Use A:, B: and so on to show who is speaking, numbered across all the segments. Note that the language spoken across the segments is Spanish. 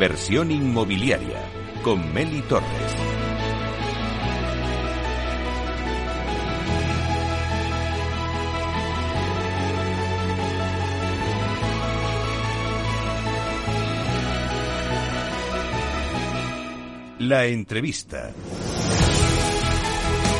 A: Inversión inmobiliaria con Meli Torres. La entrevista.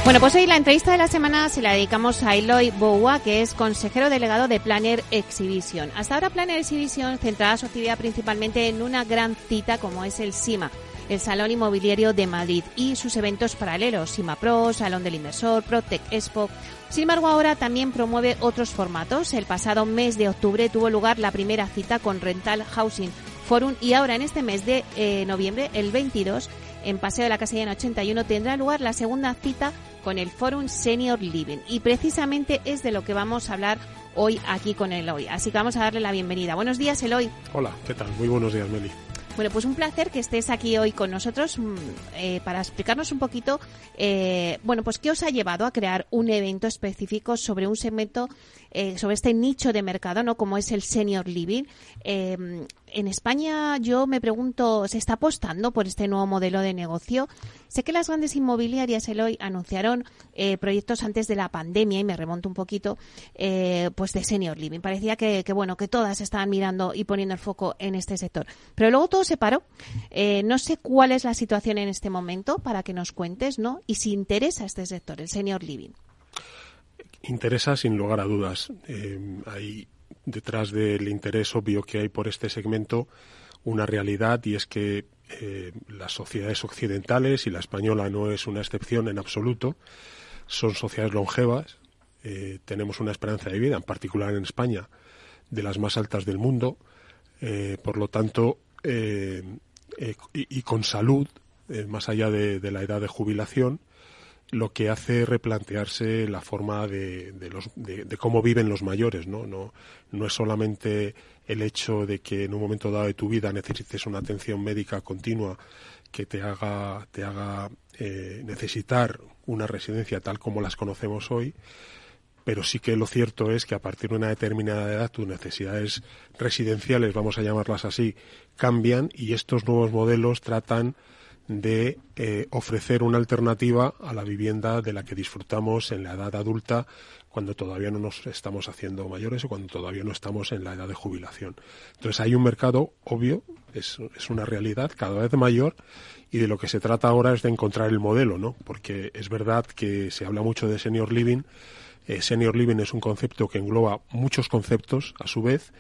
B: Bueno, pues hoy la entrevista de la semana se la dedicamos a Eloy Boua, que es consejero delegado de Planner Exhibition. Hasta ahora Planner Exhibition centraba su actividad principalmente en una gran cita como es el SIMA, el Salón Inmobiliario de Madrid, y sus eventos paralelos, SIMA Pro, Salón del Inversor, Protec Expo. Sin embargo, ahora también promueve otros formatos. El pasado mes de octubre tuvo lugar la primera cita con Rental Housing Forum y ahora en este mes de eh, noviembre, el 22, en Paseo de la Casilla 81, tendrá lugar la segunda cita con el Forum Senior Living. Y precisamente es de lo que vamos a hablar hoy aquí con Eloy. Así que vamos a darle la bienvenida. Buenos días, Eloy.
C: Hola, ¿qué tal? Muy buenos días, Meli.
B: Bueno, pues un placer que estés aquí hoy con nosotros mm, eh, para explicarnos un poquito, eh, bueno, pues qué os ha llevado a crear un evento específico sobre un segmento, eh, sobre este nicho de mercado, ¿no? Como es el senior living. Eh, en España yo me pregunto, ¿se está apostando por este nuevo modelo de negocio? Sé que las grandes inmobiliarias, Eloy, anunciaron eh, proyectos antes de la pandemia, y me remonto un poquito, eh, pues de senior living. Parecía que, que, bueno, que todas estaban mirando y poniendo el foco en este sector. Pero luego todo se paró. Eh, no sé cuál es la situación en este momento para que nos cuentes, ¿no? Y si interesa este sector, el senior living.
C: Interesa sin lugar a dudas. hay detrás del interés obvio que hay por este segmento una realidad y es que eh, las sociedades occidentales, y la española no es una excepción en absoluto, son sociedades longevas, eh, tenemos una esperanza de vida, en particular en España, de las más altas del mundo, eh, por lo tanto, y, con salud, más allá de la edad de jubilación, lo que hace replantearse la forma de, de, los, de, cómo viven los mayores, ¿no? ¿no? No es solamente el hecho de que en un momento dado de tu vida necesites una atención médica continua que te haga, te haga eh, necesitar una residencia tal como las conocemos hoy, pero sí que lo cierto es que a partir de una determinada edad tus necesidades residenciales, vamos a llamarlas así, cambian y estos nuevos modelos tratan de eh, ofrecer una alternativa a la vivienda de la que disfrutamos en la edad adulta cuando todavía no nos estamos haciendo mayores o cuando todavía no estamos en la edad de jubilación. Entonces hay un mercado obvio, es, es una realidad cada vez mayor y de lo que se trata ahora es de encontrar el modelo, ¿no? Porque es verdad que se habla mucho de senior living. Eh, senior living es un concepto que engloba muchos conceptos a su vez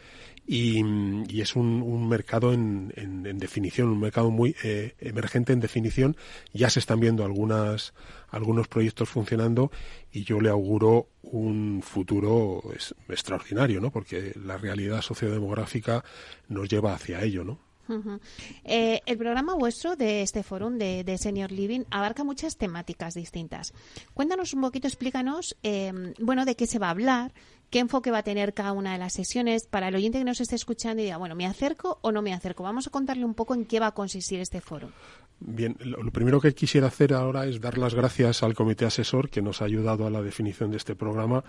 C: y, y es un, un mercado en, en, en, definición, un mercado muy eh, emergente en definición. Ya se están viendo algunas, algunos proyectos funcionando y yo le auguro un futuro extraordinario, ¿no? Porque la realidad sociodemográfica nos lleva hacia ello, ¿no?
B: Eh, el programa vuestro de este foro de, de, Senior Living abarca muchas temáticas distintas. Cuéntanos un poquito, explícanos, eh, bueno, de qué se va a hablar, qué enfoque va a tener cada una de las sesiones para el oyente que nos esté escuchando y diga, bueno, ¿me acerco o no me acerco? Vamos a contarle un poco en qué va a consistir este foro.
C: Bien, lo primero que quisiera hacer ahora es dar las gracias al comité asesor que nos ha ayudado a la definición de este programa,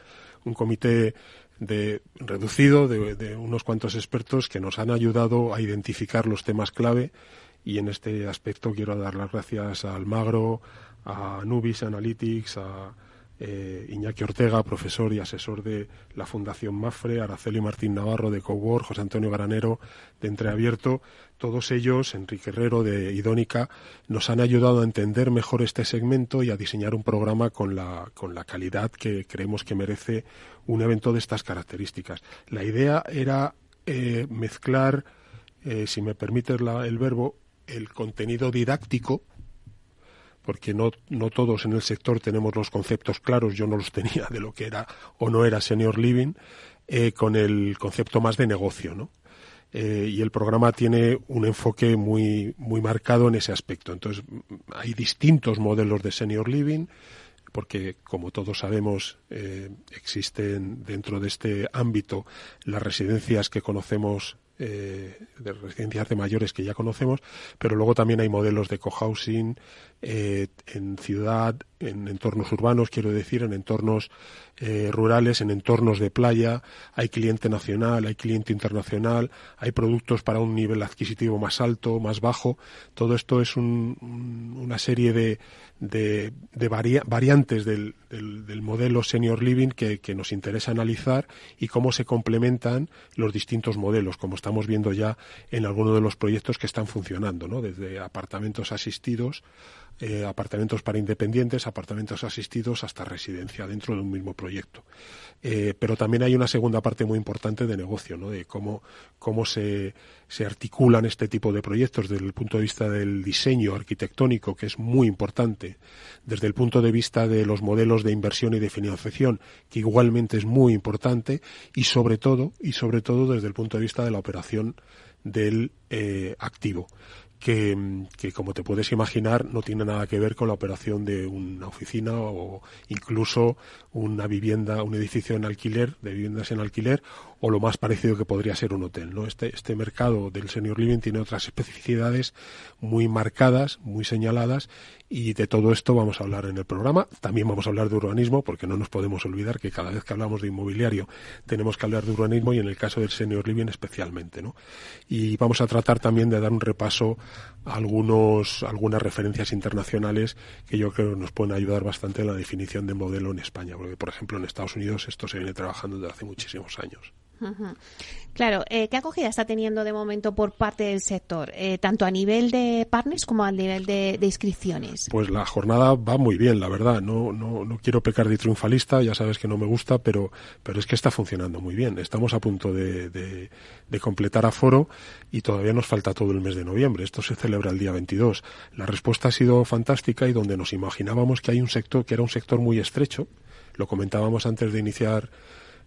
C: un comité de, reducido de, de unos cuantos expertos que nos han ayudado a identificar los temas clave y en este aspecto quiero dar las gracias a Almagro, a Nubis Analytics, a eh, Iñaki Ortega, profesor y asesor de la Fundación Mafre, Araceli Martín Navarro de Cowork, José Antonio Granero de Entreabierto, todos ellos, Enrique Herrero de Idónica, nos han ayudado a entender mejor este segmento y a diseñar un programa con la, con la calidad que creemos que merece un evento de estas características. La idea era eh, mezclar, eh, si me permites la, el verbo, el contenido didáctico porque no, no todos en el sector tenemos los conceptos claros, yo no los tenía de lo que era o no era senior living, eh, con el concepto más de negocio, ¿no? Eh, y el programa tiene un enfoque muy, muy marcado en ese aspecto. Entonces, hay distintos modelos de senior living, porque, como todos sabemos, eh, existen dentro de este ámbito las residencias que conocemos de residencias de mayores que ya conocemos, pero luego también hay modelos de cohousing en ciudad, en entornos urbanos, quiero decir, en entornos rurales, en entornos de playa, hay cliente nacional, hay cliente internacional, hay productos para un nivel adquisitivo más alto, más bajo. Todo esto es una serie de, de, variantes del, del, modelo senior living que, que, nos interesa analizar y cómo se complementan los distintos modelos, como estamos viendo ya en algunos de los proyectos que están funcionando, ¿no? desde apartamentos asistidos eh, apartamentos para independientes, apartamentos asistidos hasta residencia dentro de un mismo proyecto. Eh, pero también hay una segunda parte muy importante de negocio, ¿no? de cómo, cómo se, se articulan este tipo de proyectos desde el punto de vista del diseño arquitectónico, que es muy importante, desde el punto de vista de los modelos de inversión y de financiación, que igualmente es muy importante, y sobre todo, y sobre todo desde el punto de vista de la operación del eh, activo que, como te puedes imaginar, no tiene nada que ver con la operación de una oficina o incluso una vivienda, un edificio en alquiler, de viviendas en alquiler, o lo más parecido que podría ser un hotel. ¿no? Este, este mercado del senior living tiene otras especificidades muy marcadas, muy señaladas, y de todo esto vamos a hablar en el programa. También vamos a hablar de urbanismo, porque no nos podemos olvidar que cada vez que hablamos de inmobiliario tenemos que hablar de urbanismo y en el caso del senior living especialmente. ¿no? Y vamos a tratar también de dar un repaso a algunos, algunas referencias internacionales que yo creo nos pueden ayudar bastante en la definición de modelo en España, porque por ejemplo en Estados Unidos esto se viene trabajando desde hace muchísimos años.
B: Claro, eh, ¿qué acogida está teniendo de momento por parte del sector, eh, tanto a nivel de partners como a nivel de, inscripciones?
C: Pues la jornada va muy bien, la verdad. No, no, no quiero pecar de triunfalista, ya sabes que no me gusta, pero, pero es que está funcionando muy bien. Estamos a punto de, de, de completar aforo y todavía nos falta todo el mes de noviembre. Esto se celebra el día 22. La respuesta ha sido fantástica y donde nos imaginábamos que hay un sector que era un sector muy estrecho, lo comentábamos antes de iniciar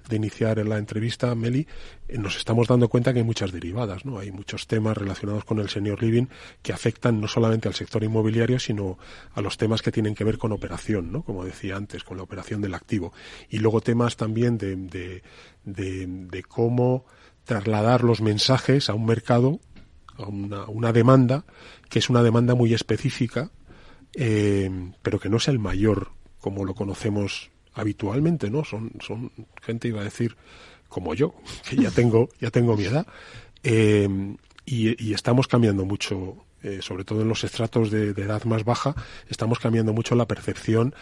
C: de iniciar en la entrevista, Meli, eh, nos estamos dando cuenta que hay muchas derivadas, ¿no? Hay muchos temas relacionados con el senior living que afectan no solamente al sector inmobiliario, sino a los temas que tienen que ver con operación, ¿no? Como decía antes, con la operación del activo. Y luego temas también de, de, de, cómo trasladar los mensajes a un mercado, a una, una demanda, que es una demanda muy específica, eh, pero que no es el mayor como lo conocemos habitualmente, ¿no? Son, son gente, iba a decir, como yo, que ya tengo, ya tengo mi edad, eh, y, estamos cambiando mucho, eh, sobre todo en los estratos de, edad más baja, estamos cambiando mucho la percepción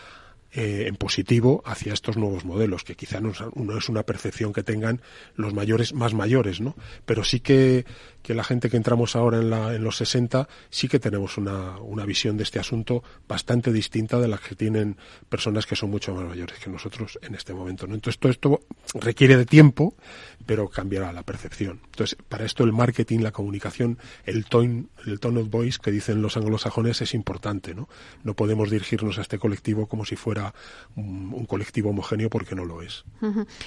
C: eh, en positivo hacia estos nuevos modelos, que quizá no es, una percepción que tengan los mayores más mayores, ¿no? Pero sí que, que la gente que entramos ahora en, la, en los 60 sí que tenemos una, una visión de este asunto bastante distinta de la que tienen personas que son mucho más mayores que nosotros en este momento. ¿no? Entonces todo esto requiere de tiempo, pero cambiará la percepción. Entonces para esto el marketing, la comunicación, el tone, el tone of voice que dicen los anglosajones es importante. No, no podemos dirigirnos a este colectivo como si fuera un, colectivo homogéneo porque no lo es.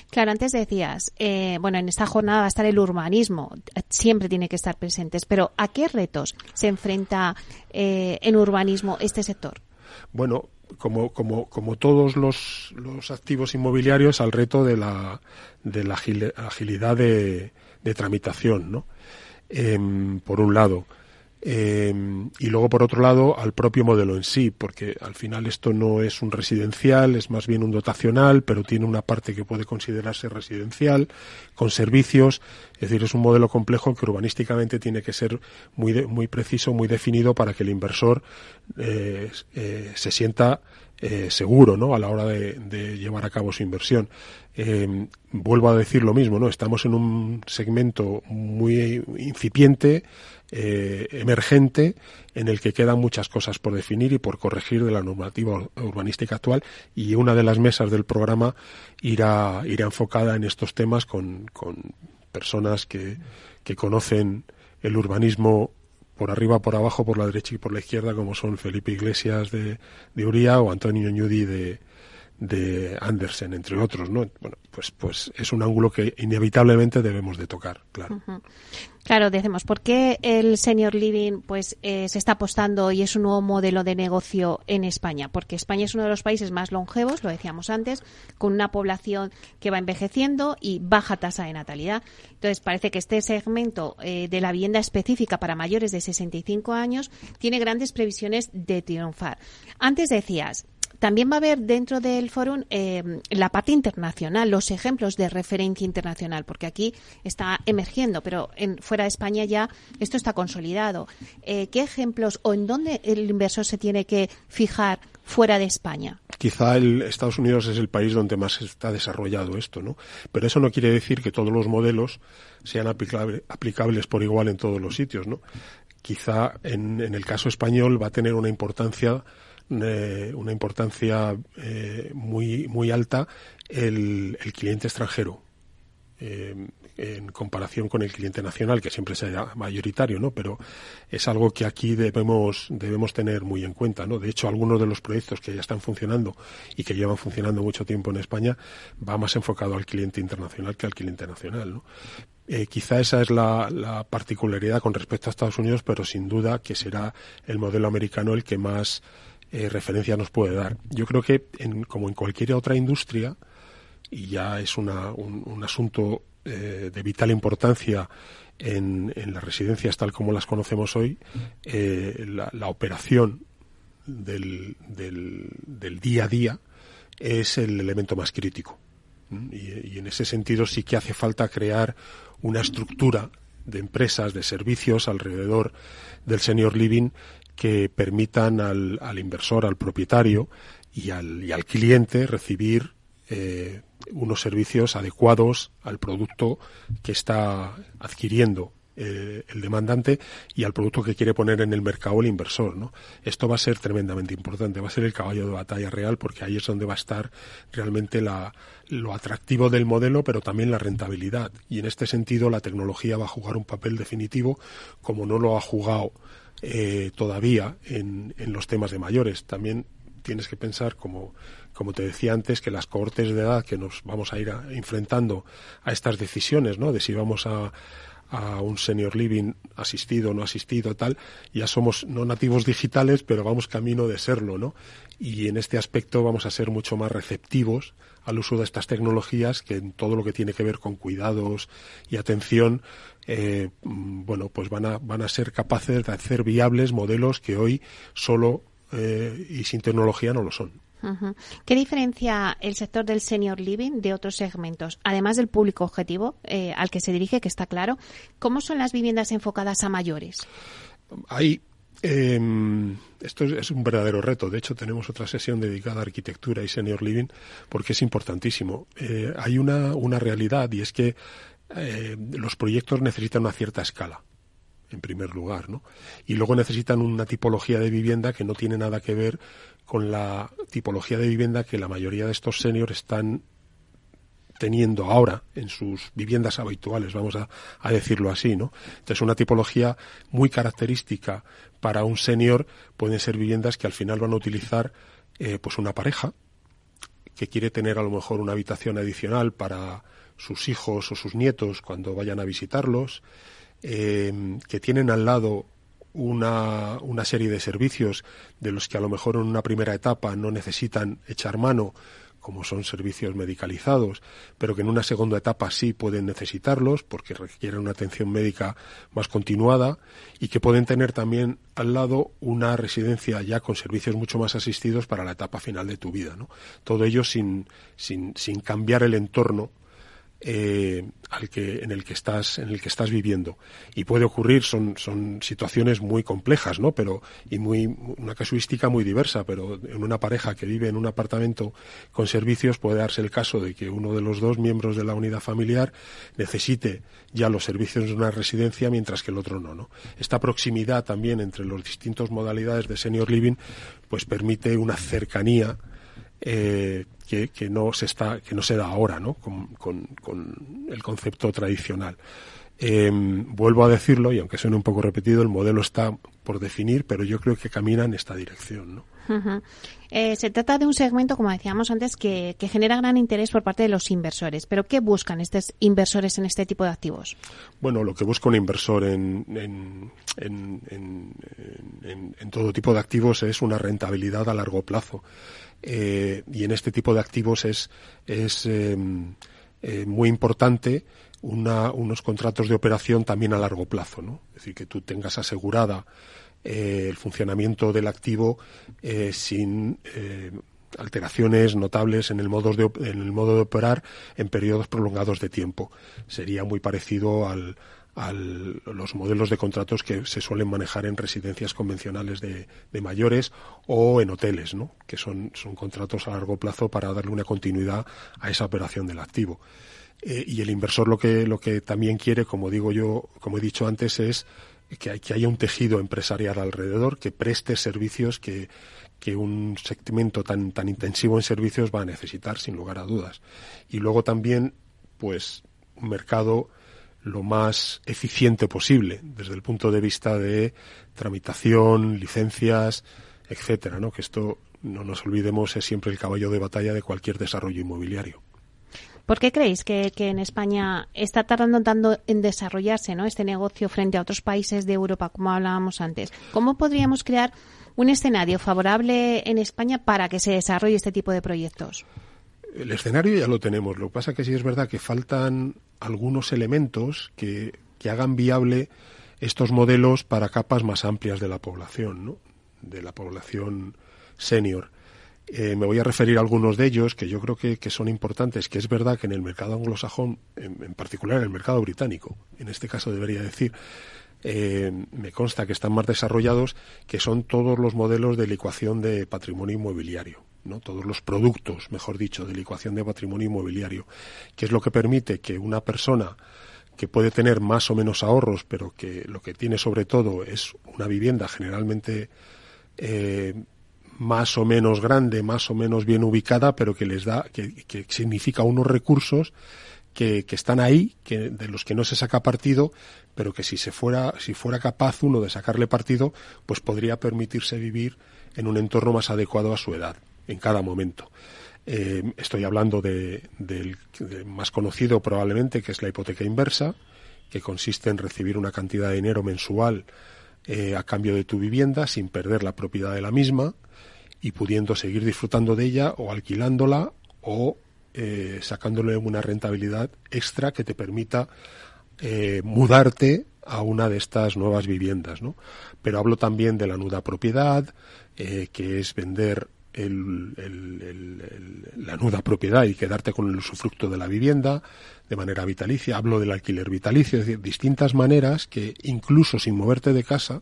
B: Claro, antes decías, eh, bueno, en esta jornada va a estar el urbanismo. Siempre tiene que estar presentes. Pero ¿a qué retos se enfrenta eh, en urbanismo este sector?
C: Bueno, como, como, como todos los, los activos inmobiliarios, al reto de la, de la agilidad de, de tramitación, ¿no? Em, por un lado. Em, y luego, por otro lado, al propio modelo en sí, porque al final esto no es un residencial, es más bien un dotacional, pero tiene una parte que puede considerarse residencial, con servicios. Es decir, es un modelo complejo que urbanísticamente tiene que ser muy, muy preciso, muy definido para que el inversor eh, eh, se sienta eh, seguro ¿no? a la hora de, de, llevar a cabo su inversión. Eh, vuelvo a decir lo mismo, ¿no? Estamos en un segmento muy incipiente, eh, emergente, en el que quedan muchas cosas por definir y por corregir de la normativa urbanística actual y una de las mesas del programa irá, irá enfocada en estos temas con, con personas que, que conocen el urbanismo por arriba, por abajo, por la derecha y por la izquierda, como son Felipe Iglesias de, de Uría o Antonio Ñudi de, de Andersen, entre otros, ¿no? Bueno, pues, pues es un ángulo que inevitablemente debemos de tocar, claro.
B: Claro, decimos, ¿por qué el senior living pues eh, se está apostando y es un nuevo modelo de negocio en España? Porque España es uno de los países más longevos, lo decíamos antes, con una población que va envejeciendo y baja tasa de natalidad. Entonces, parece que este segmento eh, de la vivienda específica para mayores de 65 años tiene grandes previsiones de triunfar. Antes decías, también va a haber dentro del foro eh, la parte internacional, los ejemplos de referencia internacional, porque aquí está emergiendo, pero en, fuera de España ya esto está consolidado. Eh, ¿Qué ejemplos o en dónde el inversor se tiene que fijar fuera de España?
C: Quizá el Estados Unidos es el país donde más está desarrollado esto, ¿no? Pero eso no quiere decir que todos los modelos sean aplicables por igual en todos los sitios, ¿no? Quizá en el caso español va a tener una importancia eh, una importancia eh, muy, muy alta el, cliente extranjero. Eh, en comparación con el cliente nacional, que siempre será mayoritario, ¿no? Pero es algo que aquí debemos, debemos tener muy en cuenta, ¿no? De hecho, algunos de los proyectos que ya están funcionando y que llevan funcionando mucho tiempo en España va más enfocado al cliente internacional que al cliente nacional, ¿no? quizá esa es la, particularidad con respecto a Estados Unidos, pero sin duda que será el modelo americano el que más eh, referencia nos puede dar. Yo creo que, como en cualquier otra industria, y ya es una, un, asunto eh, de vital importancia en, las residencias tal como las conocemos hoy, eh, la, operación del, del, día a día es el elemento más crítico. Y, y, en ese sentido sí que hace falta crear una estructura de empresas, de servicios alrededor del senior living que permitan al, al inversor, al propietario y al, y al cliente recibir eh, unos servicios adecuados al producto que está adquiriendo eh, el demandante y al producto que quiere poner en el mercado el inversor. Esto va a ser tremendamente importante, va a ser el caballo de batalla real porque ahí es donde va a estar realmente la, lo atractivo del modelo, pero también la rentabilidad. Y en este sentido la tecnología va a jugar un papel definitivo como no lo ha jugado eh, todavía en, en, los temas de mayores. También tienes que pensar, como, como te decía antes, que las cohortes de edad que nos vamos a ir enfrentando a estas decisiones, ¿no? De si vamos a, a un senior living asistido no asistido, tal, ya somos no nativos digitales, pero vamos camino de serlo, ¿no? Y en este aspecto vamos a ser mucho más receptivos al uso de estas tecnologías que en todo lo que tiene que ver con cuidados y atención, eh, bueno, pues van a, van a ser capaces de hacer viables modelos que hoy solo eh, y sin tecnología no lo son.
B: ¿Qué diferencia el sector del senior living de otros segmentos? Además del público objetivo eh, al que se dirige, que está claro, ¿cómo son las viviendas enfocadas a mayores?
C: Hay em, esto es, un verdadero reto. De hecho, tenemos otra sesión dedicada a arquitectura y senior living porque es importantísimo. Eh, hay una, una realidad y es que eh, los proyectos necesitan una cierta escala en primer lugar, ¿no? Y luego necesitan una tipología de vivienda que no tiene nada que ver con la tipología de vivienda que la mayoría de estos seniors están teniendo ahora en sus viviendas habituales, vamos a, decirlo así, ¿no? Entonces, una tipología muy característica para un senior pueden ser viviendas que al final van a utilizar eh, pues una pareja que quiere tener a lo mejor una habitación adicional para sus hijos o sus nietos cuando vayan a visitarlos, eh, que tienen al lado una, una serie de servicios de los que a lo mejor en una primera etapa no necesitan echar mano, como son servicios medicalizados, pero que en una segunda etapa sí pueden necesitarlos porque requieren una atención médica más continuada y que pueden tener también al lado una residencia ya con servicios mucho más asistidos para la etapa final de tu vida. ¿no? Todo ello sin, sin, sin cambiar el entorno eh, al que, en el que estás, en el que estás viviendo. Y puede ocurrir, son, son situaciones muy complejas, ¿no? Pero, y muy, una casuística muy diversa, pero en una pareja que vive en un apartamento con servicios puede darse el caso de que uno de los dos miembros de la unidad familiar necesite ya los servicios de una residencia mientras que el otro no, ¿no? Esta proximidad también entre las distintas modalidades de senior living pues permite una cercanía eh, que, que, no se está que no se da ahora ¿no? con, con, con el concepto tradicional eh, vuelvo a decirlo y aunque suene un poco repetido el modelo está por definir pero yo creo que camina en esta dirección ¿no?
B: Eh, se trata de un segmento, como decíamos antes, que, genera gran interés por parte de los inversores. Pero ¿qué buscan estos inversores en este tipo de activos?
C: Bueno, lo que busca un inversor en, en, todo tipo de activos es una rentabilidad a largo plazo. Eh, y en este tipo de activos es, es em, eh, muy importante unos contratos de operación también a largo plazo. Es decir, que tú tengas asegurada eh, el funcionamiento del activo sin alteraciones notables en el, modo de, en el modo de operar en periodos prolongados de tiempo. Sería muy parecido al, a los modelos de contratos que se suelen manejar en residencias convencionales de, mayores o en hoteles, ¿no? que son, son, contratos a largo plazo para darle una continuidad a esa operación del activo. y el inversor lo que, lo que también quiere, como digo yo, como he dicho antes, es que, que haya un tejido empresarial alrededor que preste servicios que, que un segmento tan, tan intensivo en servicios va a necesitar, sin lugar a dudas. Y luego también, pues, un mercado lo más eficiente posible desde el punto de vista de tramitación, licencias, etcétera, ¿no? Que esto no nos olvidemos es siempre el caballo de batalla de cualquier desarrollo inmobiliario.
B: ¿Por qué creéis que, en España está tardando tanto en desarrollarse ¿no? este negocio frente a otros países de Europa, como hablábamos antes? ¿Cómo podríamos crear un escenario favorable en España para que se desarrolle este tipo de proyectos?
C: El escenario ya lo tenemos. Lo que pasa es que sí es verdad que faltan algunos elementos que, hagan viable estos modelos para capas más amplias de la población, ¿no? de la población senior. Eh, me voy a referir a algunos de ellos que yo creo que, son importantes, que es verdad que en el mercado anglosajón, en, particular en el mercado británico, en este caso debería decir, eh, me consta que están más desarrollados, que son todos los modelos de licuación de patrimonio inmobiliario. Todos los productos, mejor dicho, de licuación de patrimonio inmobiliario, que es lo que permite que una persona que puede tener más o menos ahorros, pero que lo que tiene sobre todo es una vivienda generalmente eh, más o menos grande, más o menos bien ubicada, pero que les da, que, que significa unos recursos que, que, están ahí, que, de los que no se saca partido, pero que si se fuera, si fuera capaz uno de sacarle partido, pues podría permitirse vivir en un entorno más adecuado a su edad, en cada momento. Eh, estoy hablando de, del más conocido probablemente, que es la hipoteca inversa, que consiste en recibir una cantidad de dinero mensual eh, a cambio de tu vivienda sin perder la propiedad de la misma y pudiendo seguir disfrutando de ella o alquilándola o eh, sacándole una rentabilidad extra que te permita mudarte a una de estas nuevas viviendas. Pero hablo también de la nuda propiedad, que es vender el, la nuda propiedad y quedarte con el usufructo de la vivienda de manera vitalicia. Hablo del alquiler vitalicio, es decir, distintas maneras que incluso sin moverte de casa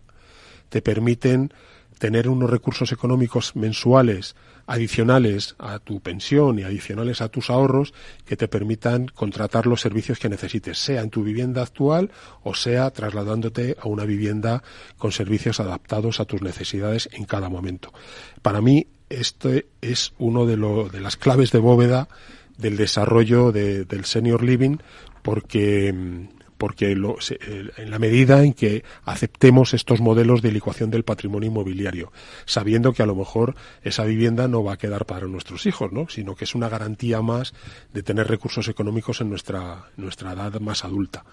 C: te permiten tener unos recursos económicos mensuales adicionales a tu pensión y adicionales a tus ahorros que te permitan contratar los servicios que necesites, sea en tu vivienda actual o sea trasladándote a una vivienda con servicios adaptados a tus necesidades en cada momento. Para mí, esto es uno de, de las claves de bóveda del desarrollo del senior living porque porque lo, en la medida en que aceptemos estos modelos de licuación del patrimonio inmobiliario, sabiendo que a lo mejor esa vivienda no va a quedar para nuestros hijos, ¿no? sino que es una garantía más de tener recursos económicos en nuestra, nuestra edad más adulta,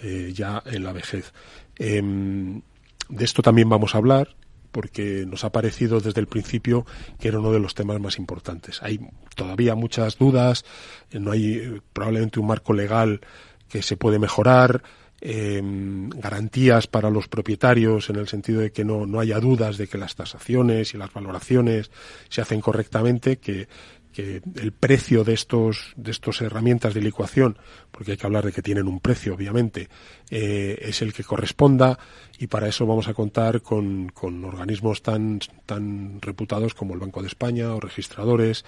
C: eh, ya en la vejez. Em, de esto también vamos a hablar porque nos ha parecido desde el principio que era uno de los temas más importantes. Hay todavía muchas dudas, no hay eh, probablemente un marco legal que se puede mejorar, eh, garantías para los propietarios en el sentido de que no, no haya dudas de que las tasaciones y las valoraciones se hacen correctamente, que, que el precio de estos de estas herramientas de licuación, porque hay que hablar de que tienen un precio, obviamente, eh, es el que corresponda y para eso vamos a contar con, con organismos tan tan reputados como el Banco de España o registradores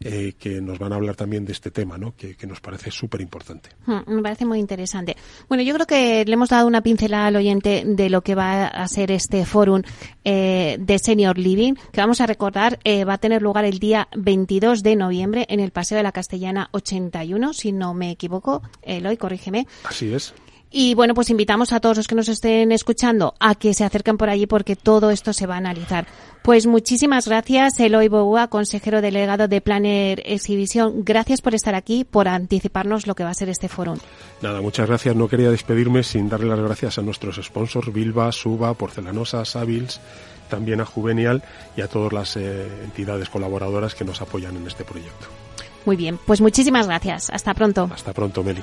C: eh, que nos van a hablar también de este tema, ¿no? Que, nos parece súper importante.
B: Hmm, me parece muy interesante. Bueno, yo creo que le hemos dado una pincelada al oyente de lo que va a ser este fórum eh, de Senior Living, que vamos a recordar va a tener lugar el día 22 de noviembre en el Paseo de la Castellana 81, si no me equivoco. Eloy, corrígeme.
C: Así es.
B: Y bueno, pues invitamos a todos los que nos estén escuchando a que se acerquen por allí porque todo esto se va a analizar. Pues muchísimas gracias, Eloy Boua, consejero delegado de Planner Exhibición. Gracias por estar aquí, por anticiparnos lo que va a ser este foro.
C: Nada, muchas gracias. No quería despedirme sin darle las gracias a nuestros sponsors, Bilba, Suba, Porcelanosa, Savils, también a Juvenial y a todas las eh, entidades colaboradoras que nos apoyan en este proyecto.
B: Muy bien, pues muchísimas gracias. Hasta pronto.
C: Hasta pronto, Meli.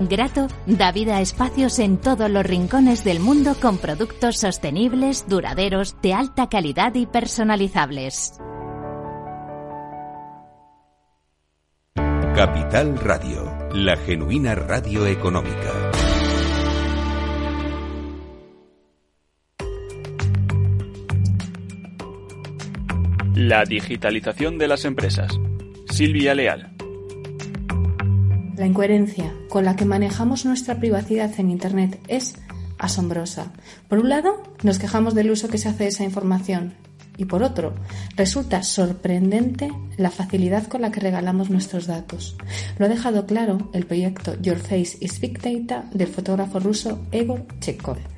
D: Grato da vida a espacios en todos los rincones del mundo con productos sostenibles, duraderos, de alta calidad y personalizables.
A: Capital Radio, la genuina radio económica.
E: La digitalización de las empresas. Silvia Leal.
F: La incoherencia con la que manejamos nuestra privacidad en Internet es asombrosa. Por un lado, nos quejamos del uso que se hace de esa información y por otro, resulta sorprendente la facilidad con la que regalamos nuestros datos. Lo ha dejado claro el proyecto Your Face is Big Data del fotógrafo ruso Egor Chekhov.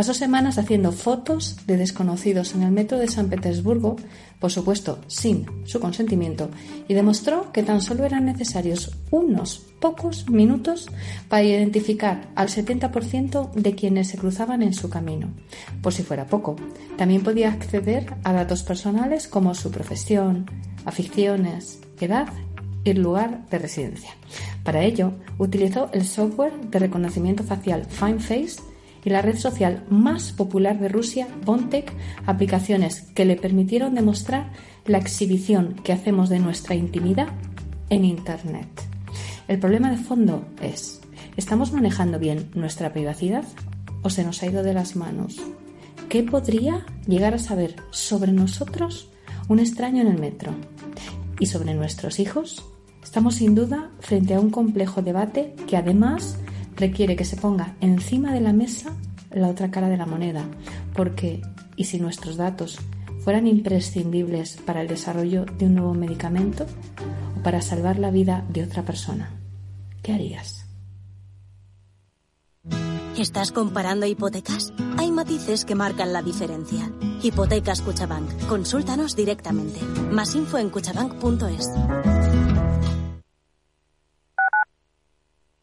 F: Pasó semanas haciendo fotos de desconocidos en el metro de San Petersburgo, por supuesto sin su consentimiento, y demostró que tan solo eran necesarios unos pocos minutos para identificar al 70% de quienes se cruzaban en su camino. Por si fuera poco, también podía acceder a datos personales como su profesión, aficiones, edad y lugar de residencia. Para ello, utilizó el software de reconocimiento facial FineFace y la red social más popular de Rusia, Bontek, aplicaciones que le permitieron demostrar la exhibición que hacemos de nuestra intimidad en Internet. El problema de fondo es, ¿estamos manejando bien nuestra privacidad o se nos ha ido de las manos? ¿Qué podría llegar a saber sobre nosotros un extraño en el metro? ¿Y sobre nuestros hijos? Estamos sin duda frente a un complejo debate que además requiere que se ponga encima de la mesa la otra cara de la moneda, porque ¿y si nuestros datos fueran imprescindibles para el desarrollo de un nuevo medicamento o para salvar la vida de otra persona? ¿Qué harías?
G: ¿Estás comparando hipotecas? Hay matices que marcan la diferencia. Hipotecas Cuchabank. Consúltanos directamente. Más info en cuchabank.es.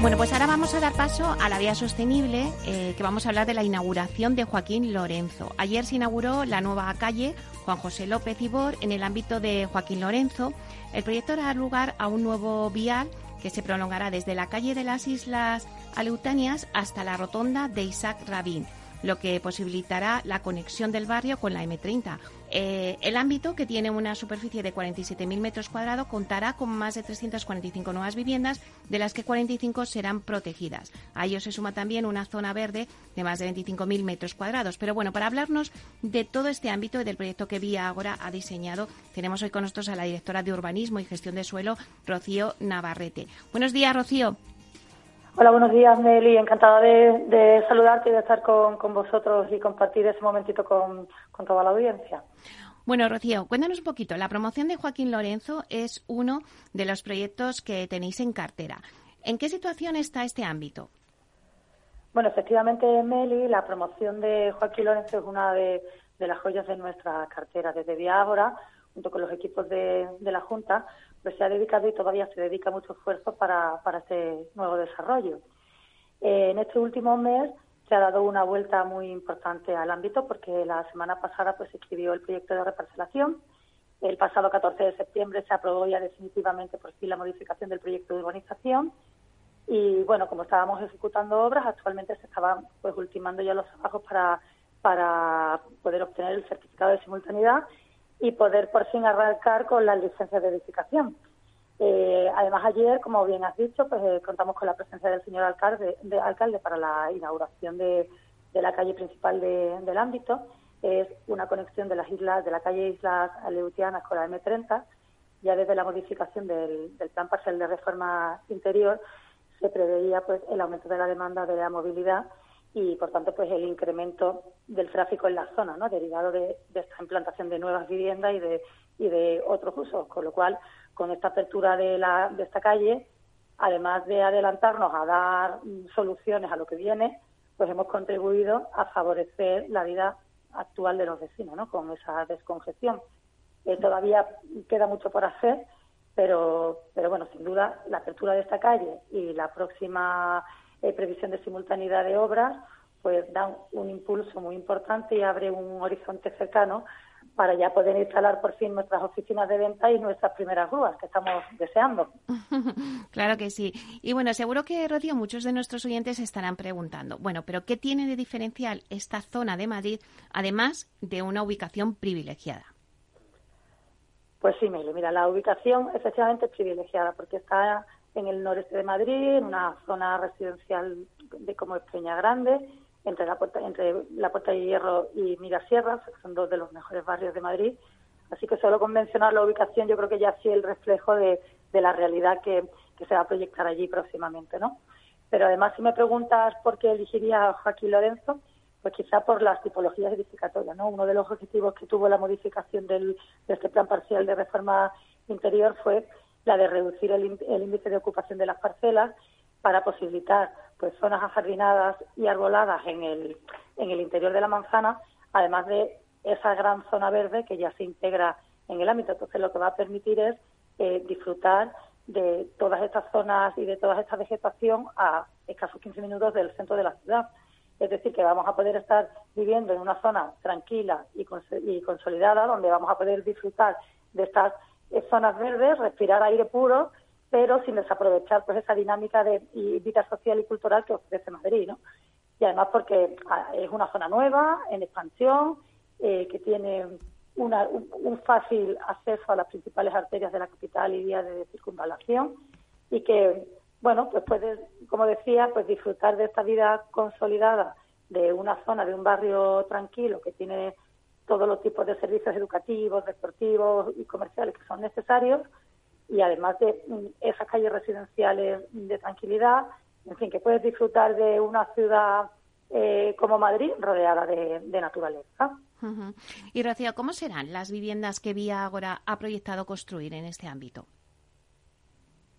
B: Bueno, pues ahora vamos a dar paso a la vía sostenible, eh, que vamos a hablar de la inauguración de Joaquín Lorenzo. Ayer se inauguró la nueva calle Juan José López Ibor en el ámbito de Joaquín Lorenzo. El proyecto dará lugar a un nuevo vial que se prolongará desde la calle de las Islas Aleutanias hasta la rotonda de Isaac Rabin lo que posibilitará la conexión del barrio con la M30. Eh, el ámbito, que tiene una superficie de 47.000 metros cuadrados, contará con más de 345 nuevas viviendas, de las que 45 serán protegidas. A ello se suma también una zona verde de más de 25.000 metros cuadrados. Pero bueno, para hablarnos de todo este ámbito y del proyecto que Vía Agora ha diseñado, tenemos hoy con nosotros a la directora de Urbanismo y Gestión de Suelo, Rocío Navarrete. Buenos días, Rocío.
H: Hola, buenos días, Meli. Encantada de, saludarte y de estar con, vosotros y compartir ese momentito con, toda la audiencia.
B: Bueno, Rocío, cuéntanos un poquito. La promoción de Joaquín Lorenzo es uno de los proyectos que tenéis en cartera. ¿En qué situación está este ámbito?
H: Bueno, efectivamente, Meli, la promoción de Joaquín Lorenzo es una de, las joyas de nuestra cartera. Desde Viágora, junto con los equipos de la Junta, pues se ha dedicado y todavía se dedica mucho esfuerzo para, para este nuevo desarrollo. Eh, en este último mes se ha dado una vuelta muy importante al ámbito porque la semana pasada pues se escribió el proyecto de reparcelación. El pasado 14 de septiembre se aprobó ya definitivamente por fin la modificación del proyecto de urbanización y bueno, como estábamos ejecutando obras, actualmente se estaban pues ultimando ya los trabajos para, para poder obtener el certificado de simultaneidad y poder por fin arrancar con las licencias de edificación. Eh, además, ayer, como bien has dicho, pues eh, contamos con la presencia del señor alcalde, de, alcalde para la inauguración de, la calle principal del ámbito. Es una conexión de las islas, de la calle Islas Aleutianas con la M30. Ya desde la modificación del, plan parcial de reforma interior se preveía pues el aumento de la demanda de la movilidad y por tanto pues el incremento del tráfico en la zona, ¿no? derivado de, esta implantación de nuevas viviendas y de, y de otros usos, con lo cual con esta apertura de, la, de esta calle, además de adelantarnos a dar soluciones a lo que viene, pues hemos contribuido a favorecer la vida actual de los vecinos, ¿no? con esa descongestión. Eh, todavía queda mucho por hacer, pero, pero bueno, sin duda la apertura de esta calle y la próxima eh, previsión de simultaneidad de obras, pues dan un impulso muy importante y abre un horizonte cercano para ya poder instalar por fin nuestras oficinas de venta y nuestras primeras grúas que estamos deseando.
B: claro que sí. Y bueno, seguro que, Rocío, muchos de nuestros oyentes estarán preguntando, bueno, pero ¿qué tiene de diferencial esta zona de Madrid, además de una ubicación privilegiada?
H: Pues sí, mira, la ubicación efectivamente es privilegiada porque está en el noreste de Madrid, en una zona residencial de como es Peña Grande, entre la puerta, entre la Puerta de Hierro y Mirasierra, que son dos de los mejores barrios de Madrid. Así que solo con mencionar la ubicación yo creo que ya sí el reflejo de, la realidad que, se va a proyectar allí próximamente, ¿no? Pero además si me preguntas por qué elegiría a Joaquín Lorenzo, pues quizá por las tipologías edificatorias. ¿no? Uno de los objetivos que tuvo la modificación del, de este plan parcial de reforma interior fue la de reducir el, índice de ocupación de las parcelas para posibilitar pues zonas ajardinadas y arboladas en el, en el interior de la manzana, además de esa gran zona verde que ya se integra en el ámbito. Entonces, lo que va a permitir es eh, disfrutar de todas estas zonas y de toda esta vegetación a escasos 15 minutos del centro de la ciudad. Es decir, que vamos a poder estar viviendo en una zona tranquila y, consolidada, donde vamos a poder disfrutar de estas zonas verdes, respirar aire puro, pero sin desaprovechar pues esa dinámica de vida social y cultural que ofrece Madrid, ¿no? Y además porque ah, es una zona nueva, en expansión, eh, que tiene un, fácil acceso a las principales arterias de la capital y vías de circunvalación y que bueno, pues puedes, como decía, pues disfrutar de esta vida consolidada de una zona, de un barrio tranquilo que tiene todos los tipos de servicios educativos, deportivos y comerciales que son necesarios y además de mm, esas calles residenciales de tranquilidad, en fin, que puedes disfrutar de una ciudad eh, como Madrid rodeada de, naturaleza.
B: Y Rocío, ¿cómo serán las viviendas que Vía Agora ha proyectado construir en este ámbito?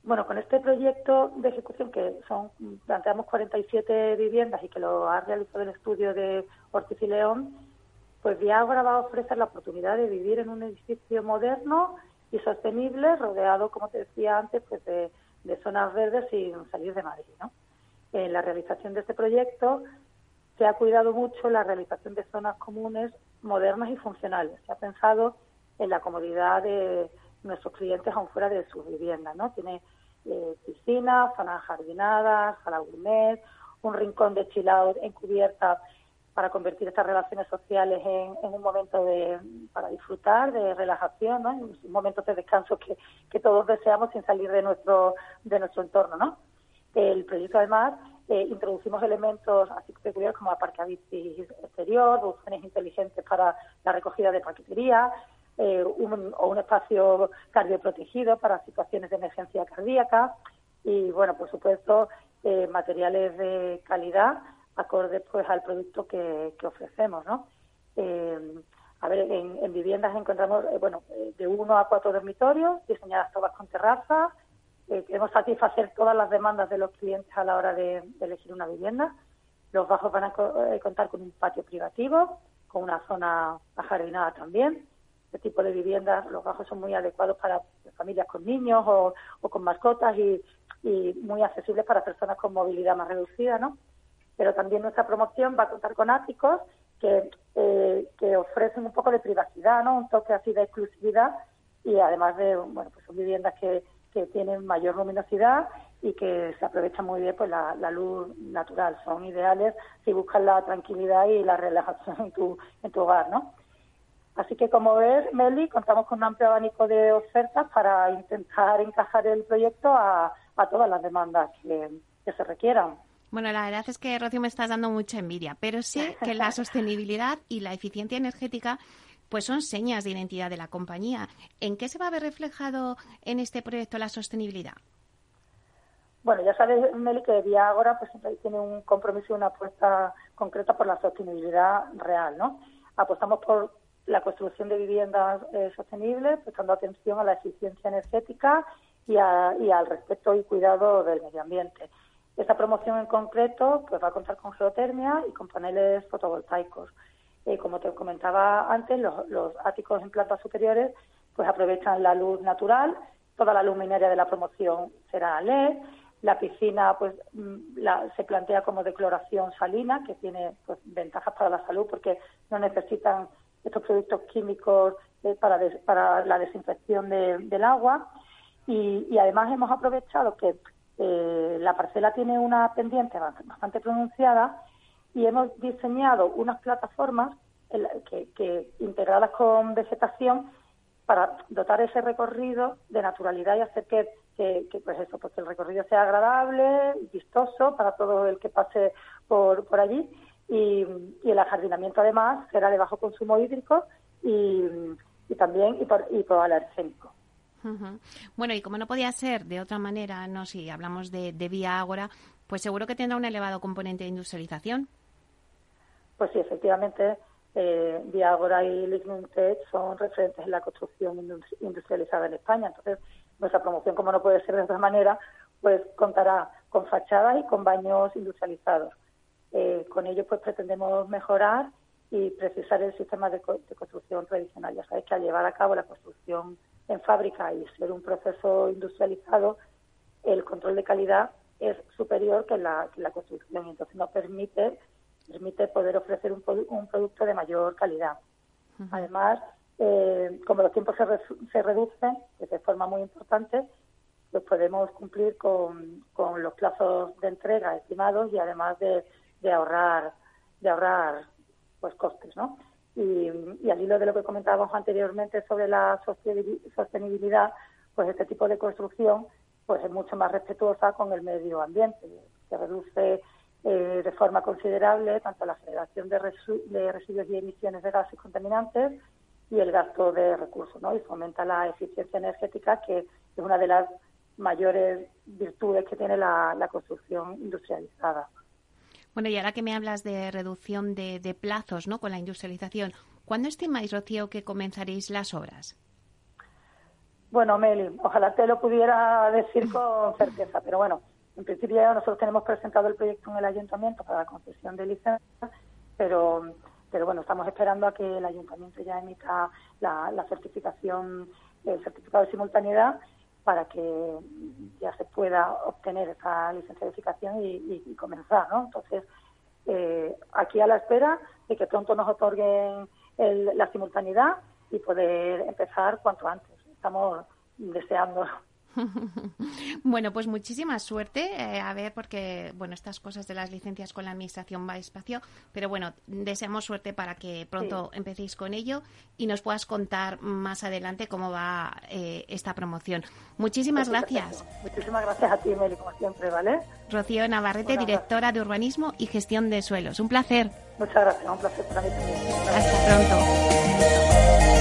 H: Bueno, con este proyecto de ejecución, que son planteamos 47 viviendas y que lo ha realizado el estudio de Ortiz y León, pues Viagora va a ofrecer la oportunidad de vivir en un edificio moderno y sostenible, rodeado, como te decía antes, pues de, zonas verdes sin salir de Madrid. ¿no? En la realización de este proyecto se ha cuidado mucho la realización de zonas comunes modernas y funcionales. Se ha pensado en la comodidad de nuestros clientes aún fuera de sus viviendas, ¿no? Tiene eh, piscina, zonas jardinadas, sala gourmet, un rincón de chill out en cubierta para convertir estas relaciones sociales en, un momento de, para disfrutar, de relajación, ¿no? un momento de descanso que, todos deseamos sin salir de nuestro, de nuestro entorno. ¿no? El proyecto además eh, introducimos elementos así peculiares como aparcabicis exterior, buzones inteligentes para la recogida de paquetería, eh, o un espacio cardioprotegido para situaciones de emergencia cardíaca y, bueno, por supuesto, eh, materiales de calidad acordes pues al producto que, ofrecemos, ¿no? Eh, a ver, en, viviendas encontramos, bueno, de uno a cuatro dormitorios, diseñadas todas con terraza. queremos satisfacer todas las demandas de los clientes a la hora de, elegir una vivienda. Los bajos van a contar con un patio privativo, con una zona ajardinada también este tipo de viviendas, los bajos son muy adecuados para familias con niños o, con mascotas y, muy accesibles para personas con movilidad más reducida, ¿no? Pero también nuestra promoción va a contar con áticos que, eh, que ofrecen un poco de privacidad, ¿no? Un toque así de exclusividad y además de, bueno, pues son viviendas que, que tienen mayor luminosidad y que se aprovecha muy bien pues la, la, luz natural. Son ideales si buscas la tranquilidad y la relajación en tu, en tu hogar, ¿no? Así que, como ves, Meli, contamos con un amplio abanico de ofertas para intentar encajar el proyecto a, todas las demandas que, se requieran.
B: Bueno, la verdad es que, Rocío, me estás dando mucha envidia, pero sé que la sostenibilidad y la eficiencia energética pues son señas de identidad de la compañía. ¿En qué se va a ver reflejado en este proyecto la sostenibilidad?
H: Bueno, ya sabes, Meli, que Vía Agora pues siempre tiene un compromiso y una apuesta concreta por la sostenibilidad real, ¿no? Apostamos por la construcción de viviendas eh, sostenibles, prestando atención a la eficiencia energética y, al respeto y cuidado del medio ambiente. Esta promoción en concreto pues va a contar con geotermia y con paneles fotovoltaicos. Eh, como te comentaba antes, los, áticos en plantas superiores pues aprovechan la luz natural, toda la luminaria de la promoción será LED, la piscina pues mm, se plantea como decloración salina, que tiene pues, ventajas para la salud porque no necesitan estos productos químicos eh, para, para la desinfección del agua. Y, además hemos aprovechado que eh, la parcela tiene una pendiente bastante pronunciada y hemos diseñado unas plataformas que, integradas con vegetación para dotar ese recorrido de naturalidad y hacer que, pues eso, pues el recorrido sea agradable, vistoso para todo el que pase por, por allí. Y, el ajardinamiento además será de bajo consumo hídrico y, también y por,
B: Bueno, y como no podía ser de otra manera, no si hablamos de, de Vía Ágora, pues seguro que tendrá un elevado componente de industrialización.
H: pues sí, efectivamente, eh, Viagora y Lignum Tech son referentes en la construcción industrializada en España. Entonces, nuestra promoción, como no puede ser de otra manera, pues contará con fachadas y con baños industrializados. Eh, con ello, pues pretendemos mejorar y precisar el sistema de, construcción tradicional. Ya sabéis que al llevar a cabo la construcción en fábrica y ser un proceso industrializado, el control de calidad es superior que la, la construcción y entonces nos permite, permite poder ofrecer un, un producto de mayor calidad. Además, eh, como los tiempos se, se reducen, de forma muy importante, pues podemos cumplir con, con los plazos de entrega estimados y además de, de ahorrar de ahorrar pues costes, ¿no? Y, al hilo de lo que comentábamos anteriormente sobre la sostenibilidad, pues este tipo de construcción pues es mucho más respetuosa con el medio ambiente. Se reduce eh, de forma considerable tanto la generación de, de, residuos y emisiones de gases contaminantes y el gasto de recursos, ¿no? Y fomenta la eficiencia energética, que es una de las mayores virtudes que tiene la construcción industrializada.
B: Bueno, y ahora que me hablas de reducción de, plazos ¿no? con la industrialización, ¿cuándo estimáis, Rocío, que comenzaréis las obras?
H: Bueno, Meli, ojalá te lo pudiera decir con certeza, pero bueno, en principio ya nosotros tenemos presentado el proyecto en el ayuntamiento para la concesión de licencia, pero, pero bueno, estamos esperando a que el ayuntamiento ya emita la, la certificación, el certificado de simultaneidad para que ya se pueda obtener esa licencia de edificación y, comenzar, ¿no? Entonces, eh, aquí a la espera de que pronto nos otorguen la simultaneidad y poder empezar cuanto antes. Estamos deseando
B: bueno, pues muchísima suerte. Eh, a ver, porque, bueno, estas cosas de las licencias con la administración va despacio, pero bueno, deseamos suerte para que pronto empecéis con ello y nos puedas contar más adelante cómo va eh, esta promoción. Muchísimas gracias.
H: Muchísimas gracias a ti, Meli, como siempre, ¿vale?
B: Rocío Navarrete, directora de Urbanismo y Gestión de Suelos. Un placer.
H: Muchas gracias, un placer para mí también.
B: Hasta pronto.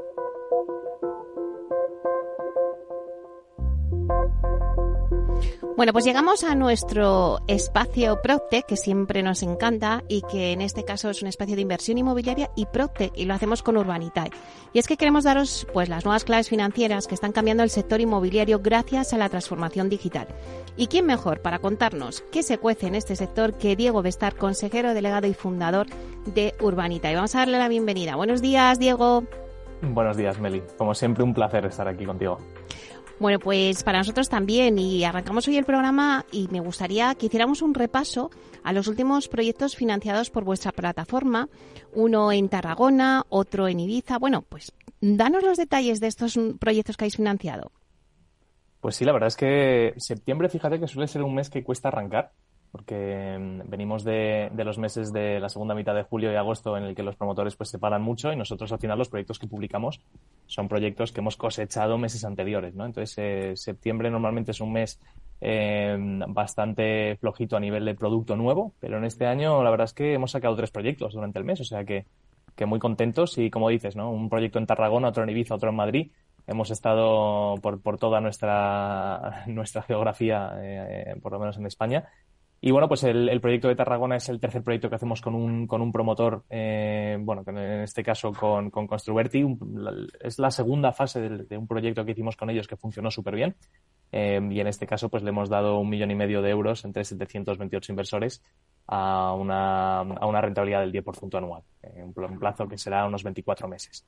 B: Bueno, pues llegamos a nuestro espacio Proctec, que siempre nos encanta y que en este caso es un espacio de inversión inmobiliaria y Proctec, y lo hacemos con Urbanitae. Y es que queremos daros pues las nuevas claves financieras que están cambiando el sector inmobiliario gracias a la transformación digital. ¿Y quién mejor para contarnos qué se cuece en este sector que Diego Bestar, consejero delegado y fundador de Urbanitae? Vamos a darle la bienvenida. Buenos días, Diego.
I: Buenos días, Meli. Como siempre, un placer estar aquí contigo.
B: Bueno, pues para nosotros también y arrancamos hoy el programa y me gustaría que hiciéramos un repaso a los últimos proyectos financiados por vuestra plataforma, uno en Tarragona, otro en Ibiza. Bueno, pues danos los detalles de estos proyectos que habéis financiado.
I: Pues sí, la verdad es que septiembre, fíjate que suele ser un mes que cuesta arrancar porque mm, venimos de, los meses de la segunda mitad de julio y agosto en el que los promotores pues se paran mucho y nosotros al final los proyectos que publicamos son proyectos que hemos cosechado meses anteriores, ¿no? Entonces eh, septiembre normalmente es un mes eh, bastante flojito a nivel de producto nuevo, pero en este año la verdad es que hemos sacado tres proyectos durante el mes, o sea que, que muy contentos y como dices, ¿no? Un proyecto en Tarragona, otro en Ibiza, otro en Madrid. Hemos estado por, por toda nuestra, nuestra geografía, eh, por lo menos en España, y bueno, pues el, proyecto de Tarragona es el tercer proyecto que hacemos con un, con un promotor, eh, bueno, en este caso con, con Construverti. es la segunda fase de, un proyecto que hicimos con ellos que funcionó súper bien. Eh, y en este caso, pues le hemos dado un millón y medio de euros entre 728 inversores a una, a una rentabilidad del 10% anual, en un plazo que será unos 24 meses.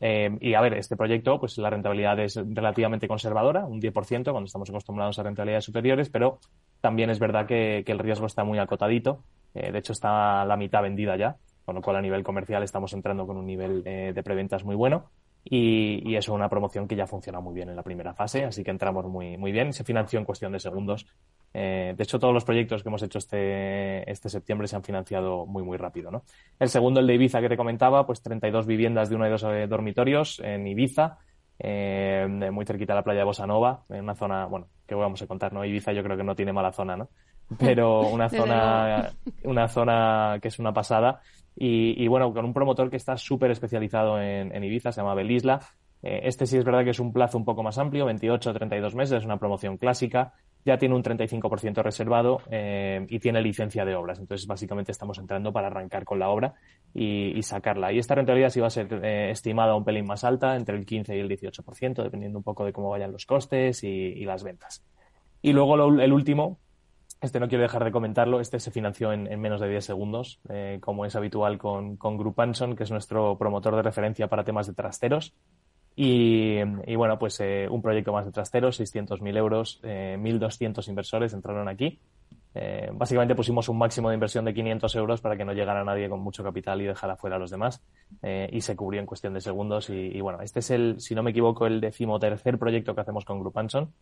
I: Eh, y a ver, este proyecto, pues la rentabilidad es relativamente conservadora, un 10%, cuando estamos acostumbrados a rentabilidades superiores, pero también es verdad que, el riesgo está muy acotadito. Eh, de hecho, está la mitad vendida ya, con lo cual a nivel comercial estamos entrando con un nivel eh, de preventas muy bueno. Y, es una promoción que ya funciona muy bien en la primera fase, así que entramos muy, muy bien. Se financió en cuestión de segundos. Eh, de hecho, todos los proyectos que hemos hecho este, este septiembre se han financiado muy, muy rápido. ¿no? El segundo, el de Ibiza que te comentaba, pues 32 viviendas de uno y dos dormitorios en Ibiza eh, muy cerquita de la playa de Bosanova, en una zona, bueno, que vamos a contar, ¿no? Ibiza yo creo que no tiene mala zona, ¿no? Pero una zona, una zona que es una pasada. Y, bueno, con un promotor que está súper especializado en, en, Ibiza, se llama Belisla. Eh, este sí es verdad que es un plazo un poco más amplio, 28 o 32 meses, es una promoción clásica ya tiene un 35% reservado eh, y tiene licencia de obras. Entonces, básicamente estamos entrando para arrancar con la obra y, sacarla. Y esta rentabilidad sí va a ser eh, estimada un pelín más alta, entre el 15 y el 18%, dependiendo un poco de cómo vayan los costes y, las ventas. Y luego el último, este no quiero dejar de comentarlo, este se financió en, menos de 10 segundos, eh, como es habitual con, con Group Anson, que es nuestro promotor de referencia para temas de trasteros. Y, bueno, pues eh, un proyecto más de trasteros, 600.000 euros, eh, 1.200 inversores entraron aquí. Eh, básicamente pusimos un máximo de inversión de 500 euros para que no llegara nadie con mucho capital y dejara fuera a los demás. Eh, y se cubrió en cuestión de segundos. Y, bueno, este es el, si no me equivoco, el decimotercer proyecto que hacemos con Group Anson.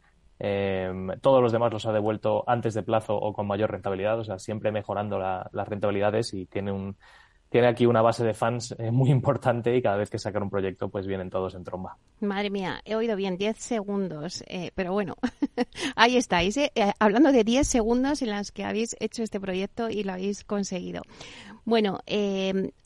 I: todos los demás los ha devuelto antes de plazo o con mayor rentabilidad, o sea, siempre mejorando las rentabilidades y tiene un, tiene aquí una base de fans eh, muy importante y cada vez que sacan un proyecto pues vienen todos en tromba.
B: Madre mía, he oído bien, 10 segundos, eh, pero bueno, ahí estáis, eh, hablando de 10 segundos en las que habéis hecho este proyecto y lo habéis conseguido. Bueno,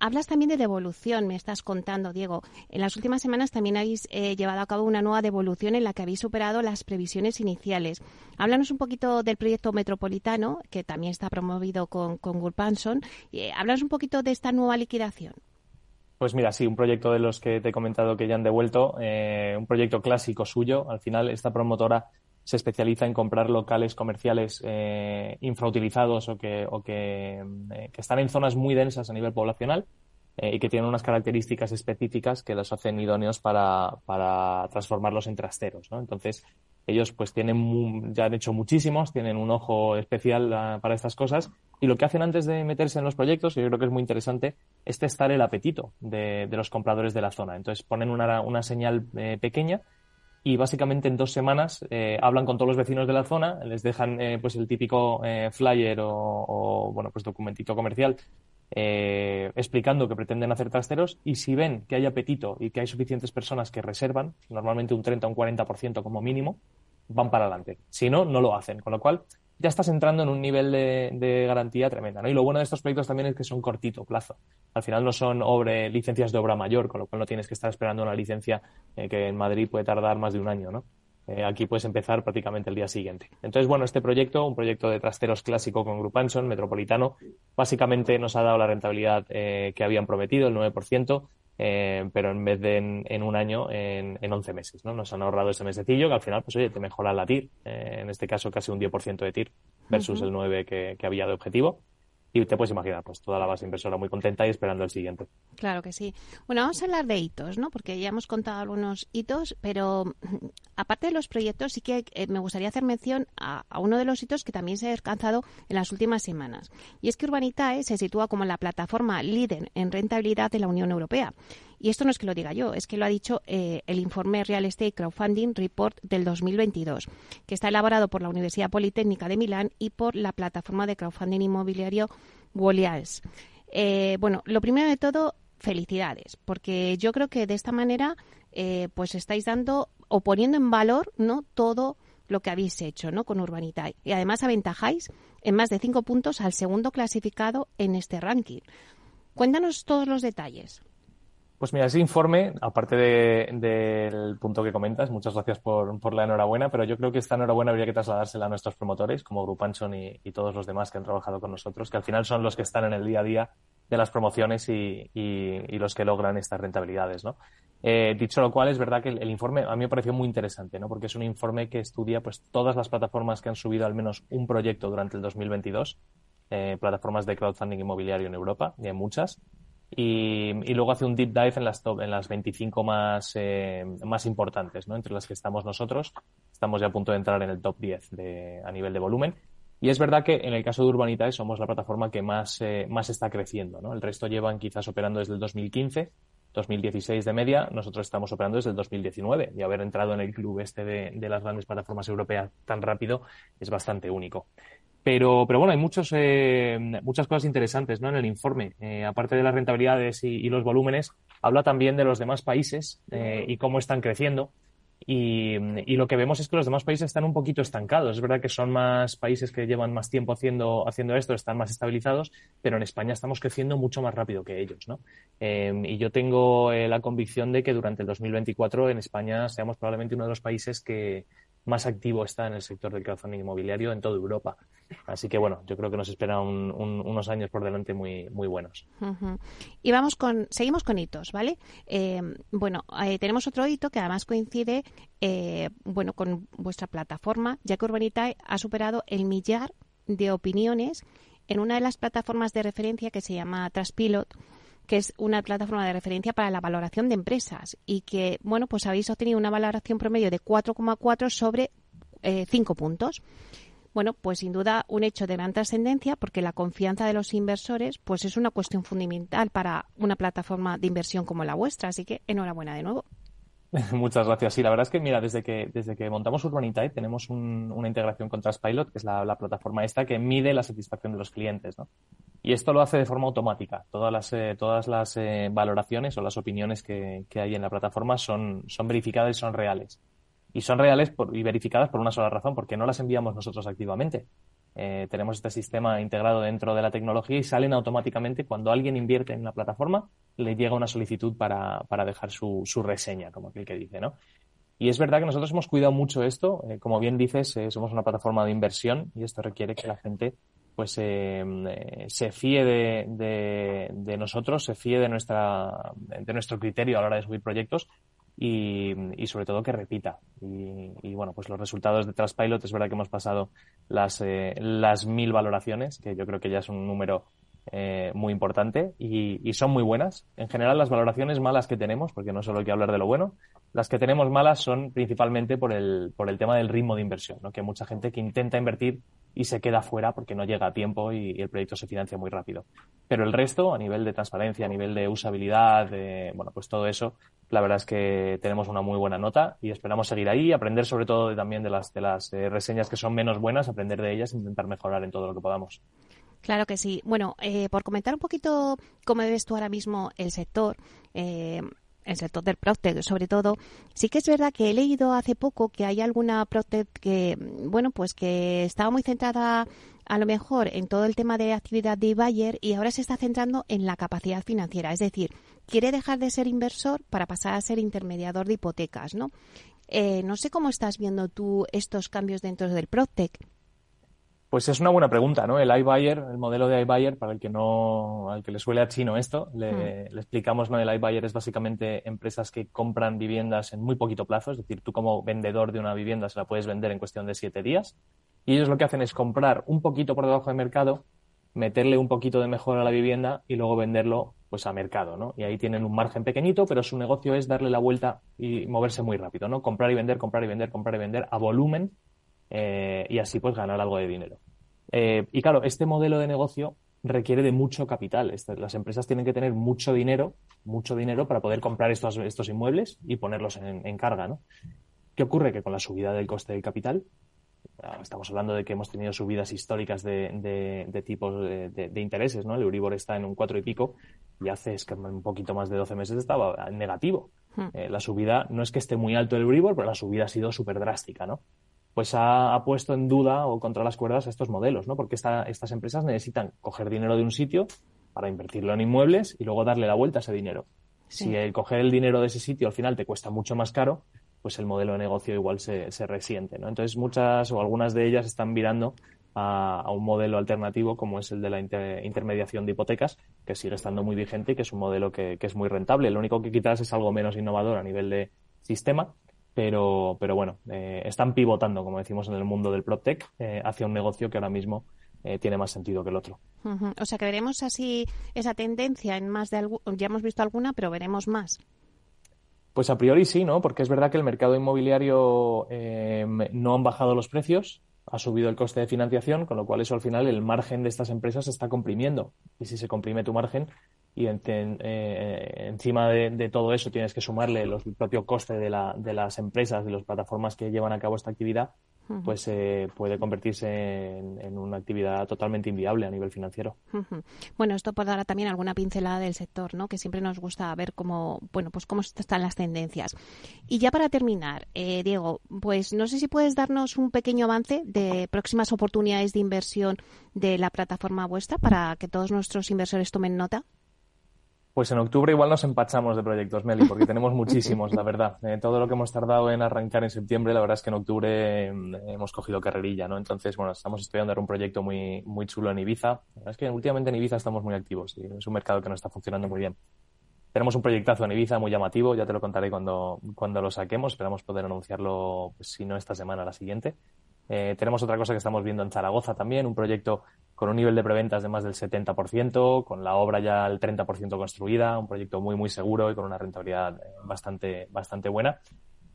B: hablas también de devolución, me estás contando, Diego. En las últimas semanas también habéis llevado a cabo una nueva devolución en la que habéis superado las previsiones iniciales. Háblanos un poquito del proyecto metropolitano, que también está promovido con, con Gulpanson. háblanos un poquito de esta nueva liquidación?
I: Pues mira, sí, un proyecto de los que te he comentado que ya han devuelto, eh, un proyecto clásico suyo. Al final, esta promotora se especializa en comprar locales comerciales eh, infrautilizados o, que, o que, eh, que, están en zonas muy densas a nivel poblacional y que tienen unas características específicas que los hacen idóneos para, para transformarlos en trasteros. ¿no? Entonces, ellos pues tienen, ya han hecho muchísimos, tienen un ojo especial ah, para estas cosas y lo que hacen antes de meterse en los proyectos, y yo creo que es muy interesante, es testar el apetito de, los compradores de la zona. Entonces ponen una, una señal eh, pequeña y básicamente en dos semanas eh, hablan con todos los vecinos de la zona, les dejan eh, pues el típico flyer o, o, bueno pues documentito comercial explicando que pretenden hacer trasteros y si ven que hay apetito y que hay suficientes personas que reservan, normalmente un 30 o un 40% como mínimo, van para adelante. Si no, no lo hacen. Con lo cual, ya estás entrando en un nivel de, garantía tremenda. ¿no? Y lo bueno de estos proyectos también es que son cortito plazo. Al final no son licencias de obra mayor, con lo cual no tienes que estar esperando una licencia eh, que en Madrid puede tardar más de un año. ¿no? Eh, aquí puedes empezar prácticamente el día siguiente. Entonces, bueno, este proyecto, un proyecto de trasteros clásico con Grupanson, metropolitano, básicamente nos ha dado la rentabilidad eh, que habían prometido, el 9%. Eh, pero en vez de en, un año, en, en, 11 meses, ¿no? Nos han ahorrado ese mesecillo que al final, pues oye, te mejora la TIR, eh, en este caso casi un 10% de TIR versus el 9 que, que había de objetivo. Y te puedes imaginar, pues toda la base inversora muy contenta y esperando el siguiente.
B: Claro que sí. Bueno, vamos a hablar de hitos, ¿no? Porque ya hemos contado algunos hitos, pero mm, aparte de los proyectos, sí que eh, me gustaría hacer mención a, uno de los hitos que también se ha alcanzado en las últimas semanas. Y es que Urbanitae se sitúa como la plataforma líder en rentabilidad de la Unión Europea. Y esto no es que lo diga yo, es que lo ha dicho eh, el informe Real Estate Crowdfunding Report del 2022, que está elaborado por la Universidad Politécnica de Milán y por la plataforma de crowdfunding inmobiliario Wolials. Eh, bueno, lo primero de todo, felicidades, porque yo creo que de esta manera eh, pues estáis dando o poniendo en valor no todo lo que habéis hecho ¿no? con Urbanitae. Y además aventajáis en más de cinco puntos al segundo clasificado en este ranking. Cuéntanos todos los detalles.
I: Pues mira, ese informe, aparte del punto que comentas, muchas gracias por, la enhorabuena, pero yo creo que esta enhorabuena habría que trasladársela a nuestros promotores, como Grupanson y, y todos los demás que han trabajado con nosotros, que al final son los que están en el día a día de las promociones y, los que logran estas rentabilidades, ¿no? Eh, dicho lo cual, es verdad que el, informe a mí me pareció muy interesante, ¿no? Porque es un informe que estudia pues todas las plataformas que han subido al menos un proyecto durante el 2022, eh, plataformas de crowdfunding inmobiliario en Europa, y hay muchas, y, luego hace un deep dive en las, top, en las 25 más, eh, más importantes, ¿no? entre las que estamos nosotros. Estamos ya a punto de entrar en el top 10 de, a nivel de volumen. Y es verdad que en el caso de Urbanitae somos la plataforma que más, eh, más está creciendo. ¿no? El resto llevan quizás operando desde el 2015, 2016 de media. Nosotros estamos operando desde el 2019 y haber entrado en el club este de, de las grandes plataformas europeas tan rápido es bastante único. Pero, pero bueno, hay muchos, eh, muchas cosas interesantes ¿no? en el informe. Eh, aparte de las rentabilidades y, los volúmenes, habla también de los demás países eh, y cómo están creciendo. Y, y, lo que vemos es que los demás países están un poquito estancados. Es verdad que son más países que llevan más tiempo haciendo, haciendo esto, están más estabilizados, pero en España estamos creciendo mucho más rápido que ellos. ¿no? Eh, y yo tengo eh, la convicción de que durante el 2024 en España seamos probablemente uno de los países que, más activo está en el sector del crowdfunding inmobiliario en toda Europa. Así que bueno, yo creo que nos esperan un, un, unos años por delante muy, muy buenos.
B: Y vamos con, seguimos con hitos, ¿vale? Eh, bueno, eh, tenemos otro hito que además coincide, eh, bueno, con vuestra plataforma, ya que Urbanitae ha superado el millar de opiniones en una de las plataformas de referencia que se llama Traspilot que es una plataforma de referencia para la valoración de empresas y que, bueno, pues habéis obtenido una valoración promedio de 4,4 sobre 5 eh, puntos. Bueno, pues sin duda un hecho de gran trascendencia porque la confianza de los inversores pues es una cuestión fundamental para una plataforma de inversión como la vuestra, así que enhorabuena de nuevo.
I: Muchas gracias. Sí, la verdad es que, mira, desde que, desde que montamos Urbanitae tenemos un, una integración con Trustpilot, que es la, la, plataforma esta que mide la satisfacción de los clientes, ¿no? Y esto lo hace de forma automática. Todas las, eh, todas las eh, valoraciones o las opiniones que, que, hay en la plataforma son, son verificadas y son reales. Y son reales por, y verificadas por una sola razón, porque no las enviamos nosotros activamente. Eh, tenemos este sistema integrado dentro de la tecnología y salen automáticamente cuando alguien invierte en la plataforma, le llega una solicitud para, para dejar su, su, reseña, como aquel que dice, ¿no? Y es verdad que nosotros hemos cuidado mucho esto. Eh, como bien dices, eh, somos una plataforma de inversión y esto requiere que la gente pues se fíe de, de, de, nosotros, se fíe de nuestra de nuestro criterio a la hora de subir proyectos y, y sobre todo que repita. Y, y, bueno, pues los resultados de Trustpilot es verdad que hemos pasado las, eh, las mil valoraciones, que yo creo que ya es un número eh, muy importante y, y, son muy buenas. En general, las valoraciones malas que tenemos, porque no solo hay que hablar de lo bueno, las que tenemos malas son principalmente por el, por el tema del ritmo de inversión, ¿no? que mucha gente que intenta invertir y se queda fuera porque no llega a tiempo y, y, el proyecto se financia muy rápido. Pero el resto, a nivel de transparencia, a nivel de usabilidad, de, bueno, pues todo eso, la verdad es que tenemos una muy buena nota y esperamos seguir ahí, aprender sobre todo de, también de las, de las eh, reseñas que son menos buenas, aprender de ellas e intentar mejorar en todo lo que podamos.
B: Claro que sí. Bueno, eh, por comentar un poquito cómo ves tú ahora mismo el sector, eh, el sector del PropTech, sobre todo, sí que es verdad que he leído hace poco que hay alguna PropTech que, bueno, pues que estaba muy centrada a lo mejor en todo el tema de actividad de Bayer y ahora se está centrando en la capacidad financiera, es decir, quiere dejar de ser inversor para pasar a ser intermediador de hipotecas, ¿no? Eh, no sé cómo estás viendo tú estos cambios dentro del PropTech.
I: Pues es una buena pregunta, ¿no? El iBuyer, el modelo de iBuyer, para el que no, al que le suele a chino esto, le, mm. le explicamos, ¿no? El iBuyer es básicamente empresas que compran viviendas en muy poquito plazo, es decir, tú como vendedor de una vivienda se la puedes vender en cuestión de siete días. Y ellos lo que hacen es comprar un poquito por debajo de mercado, meterle un poquito de mejora a la vivienda y luego venderlo pues a mercado, ¿no? Y ahí tienen un margen pequeñito, pero su negocio es darle la vuelta y moverse muy rápido, ¿no? Comprar y vender, comprar y vender, comprar y vender a volumen eh, y así pues ganar algo de dinero. Eh, y claro, este modelo de negocio requiere de mucho capital. Este, las empresas tienen que tener mucho dinero, mucho dinero para poder comprar estos, estos inmuebles y ponerlos en, en carga, ¿no? ¿Qué ocurre? Que con la subida del coste del capital, ah, estamos hablando de que hemos tenido subidas históricas de, de, de tipos de, de, intereses, ¿no? El Euribor está en un cuatro y pico y hace es que un poquito más de 12 meses estaba en negativo. Hmm. Eh, la subida, no es que esté muy alto el Euribor, pero la subida ha sido súper drástica, ¿no? Pues ha, ha, puesto en duda o contra las cuerdas estos modelos, ¿no? Porque esta, estas empresas necesitan coger dinero de un sitio para invertirlo en inmuebles y luego darle la vuelta a ese dinero. Sí. Si el coger el dinero de ese sitio al final te cuesta mucho más caro, pues el modelo de negocio igual se, se resiente, ¿no? Entonces muchas o algunas de ellas están mirando a, a un modelo alternativo como es el de la inter, intermediación de hipotecas, que sigue estando muy vigente y que es un modelo que, que es muy rentable. Lo único que quizás es algo menos innovador a nivel de sistema, pero, pero bueno, eh, están pivotando, como decimos en el mundo del PropTech, eh, hacia un negocio que ahora mismo eh, tiene más sentido que el otro.
B: Uh -huh. O sea que veremos así esa tendencia en más de algún, ya hemos visto alguna, pero veremos más.
I: Pues a priori sí, ¿no? Porque es verdad que el mercado inmobiliario eh, no han bajado los precios, ha subido el coste de financiación, con lo cual eso al final el margen de estas empresas se está comprimiendo. Y si se comprime tu margen, y en, eh, encima de, de, todo eso tienes que sumarle los, el propio coste de, la, de, las empresas, de las plataformas que llevan a cabo esta actividad, pues eh, puede convertirse en, una actividad totalmente inviable a nivel financiero.
B: Bueno, esto puede dar también alguna pincelada del sector, ¿no? Que siempre nos gusta ver cómo, bueno, pues cómo están las tendencias. Y ya para terminar, eh, Diego, pues no sé si puedes darnos un pequeño avance de próximas oportunidades de inversión de la plataforma vuestra para que todos nuestros inversores tomen nota.
I: Pues en octubre igual nos empachamos de proyectos, Meli, porque tenemos muchísimos, la verdad. Eh, todo lo que hemos tardado en arrancar en septiembre, la verdad es que en octubre mm, hemos cogido carrerilla, ¿no? Entonces, bueno, estamos estudiando un proyecto muy, muy chulo en Ibiza. La verdad es que últimamente en Ibiza estamos muy activos y es un mercado que nos está funcionando muy bien. Tenemos un proyectazo en Ibiza muy llamativo, ya te lo contaré cuando, cuando lo saquemos. Esperamos poder anunciarlo, pues, si no esta semana, la siguiente. Eh, tenemos otra cosa que estamos viendo en Zaragoza también, un proyecto con un nivel de preventas de más del 70%, con la obra ya al 30% construida, un proyecto muy, muy seguro y con una rentabilidad eh, bastante, bastante buena.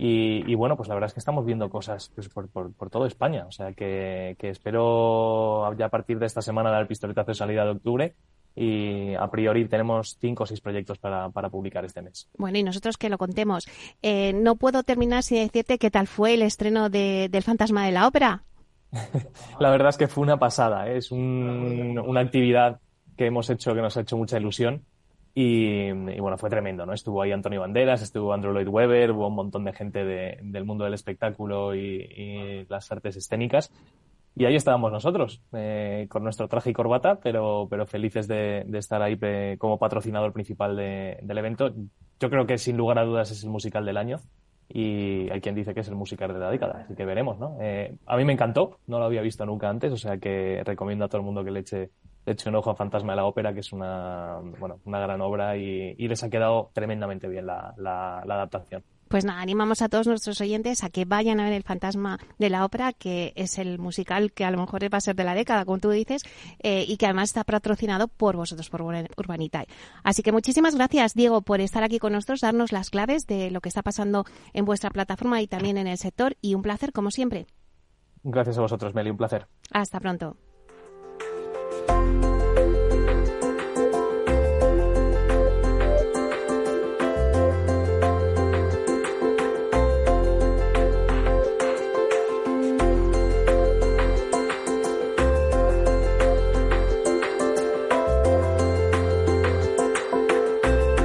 I: Y, bueno, pues la verdad es que estamos viendo cosas pues, por, por, por toda España. O sea que, que, espero ya a partir de esta semana dar el pistoletazo de salida de octubre y a priori tenemos cinco o seis proyectos para, para publicar este mes.
B: Bueno, y nosotros que lo contemos. Eh, no puedo terminar sin decirte qué tal fue el estreno de, del Fantasma de la Ópera.
I: la verdad es que fue una pasada. ¿eh? Es un, una actividad que hemos hecho que nos ha hecho mucha ilusión. Y, bueno, fue tremendo, ¿no? Estuvo ahí Antonio Banderas, estuvo Andrew Lloyd Webber, hubo un montón de gente de, del mundo del espectáculo y, las artes escénicas. Y ahí estábamos nosotros, eh, con nuestro traje y corbata, pero, pero felices de, estar ahí como patrocinador principal de, del evento. Yo creo que sin lugar a dudas es el musical del año y hay quien dice que es el musical de la década, así que veremos, ¿no? Eh, a mí me encantó, no lo había visto nunca antes, o sea que recomiendo a todo el mundo que le eche, le eche un ojo a Fantasma de la Ópera, que es una, bueno, una gran obra y, y les ha quedado tremendamente bien la, la, la adaptación.
B: Pues nada, animamos a todos nuestros oyentes a que vayan a ver El Fantasma de la Ópera, que es el musical que a lo mejor va a ser de la década, como tú dices, eh, y que además está patrocinado por vosotros, por Urbanitae. Así que muchísimas gracias, Diego, por estar aquí con nosotros, darnos las claves de lo que está pasando en vuestra plataforma y también en el sector, y un placer, como siempre.
I: Gracias a vosotros, Meli, un placer.
B: Hasta pronto.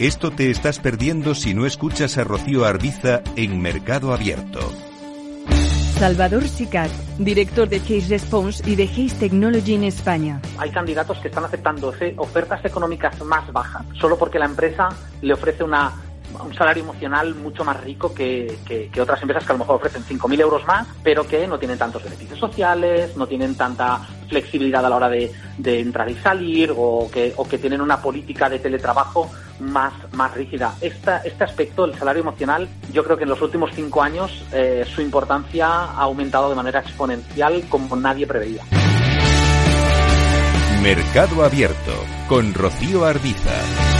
A: Esto te estás perdiendo si no escuchas a Rocío Arbiza en Mercado Abierto.
J: Salvador Sicat, director de Case Response y de Case Technology en España.
K: Hay candidatos que están aceptando ofertas económicas más bajas solo porque la empresa le ofrece una un salario emocional mucho más rico que, que, otras empresas que a lo mejor ofrecen 5.000 euros más, pero que no tienen tantos beneficios sociales, no tienen tanta flexibilidad a la hora de, de entrar y salir o que, o que tienen una política de teletrabajo más, más rígida. Esta, este aspecto, el salario emocional, yo creo que en los últimos cinco años eh, su importancia ha aumentado de manera exponencial como nadie preveía.
A: Mercado Abierto con Rocío Arbiza.